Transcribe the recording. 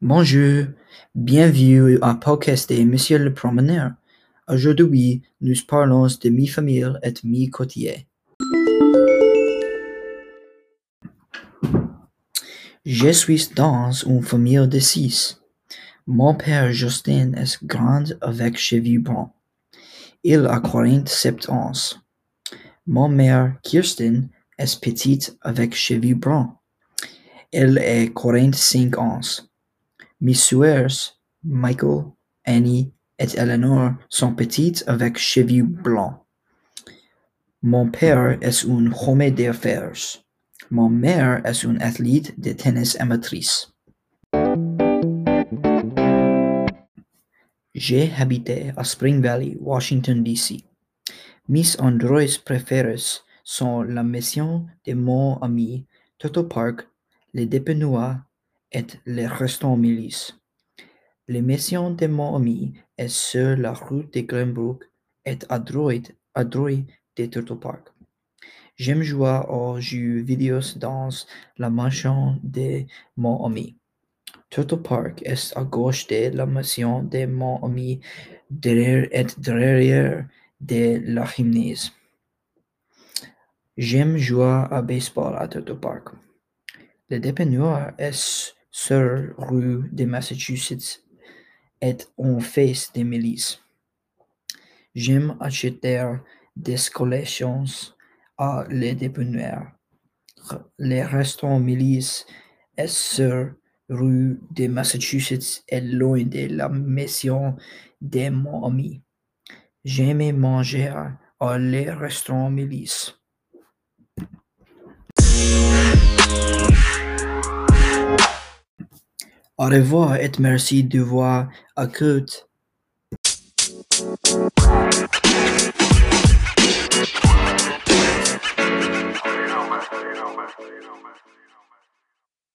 Bonjour, bienvenue à podcast de Monsieur le Promeneur. Aujourd'hui, nous parlons de mi famille et mi côtier. Je suis dans une famille de six. Mon père Justin est grand avec cheveux bruns. Il a quarante-sept ans. Mon mère Kirsten est petite avec cheveux bruns. Elle a quarante-cinq ans. Mes sœurs Michael, Annie et Eleanor sont petites avec cheveux blancs. Mon père est un homme d'affaires. Ma mère est une athlète de tennis amatrice. J'ai habité à Spring Valley, Washington, D.C. Mes endroits préférés sont la maison de mon ami Turtle Park, les dépanneurs et le restaurant Millis. La maison de mon ami est sur la rue de Glenbrook et à droite, à droite de Turtle Park. J'aime jouer aux jeux vidéo dans la maison de mon ami. Turtle Park est à gauche de la maison de mon ami derrière et derrière de la gymnase. J'aime jouer à baseball à Turtle Park. Le dépanneur est sur rue de Massachusetts et en face de Millis. J'aime acheter des collations à le dépanneur. Le restaurant Millis est sur rue de Massachusetts et loin de la maison de mon ami. J'aime manger à le restaurant Millis. Au revoir et merci de voir écouté.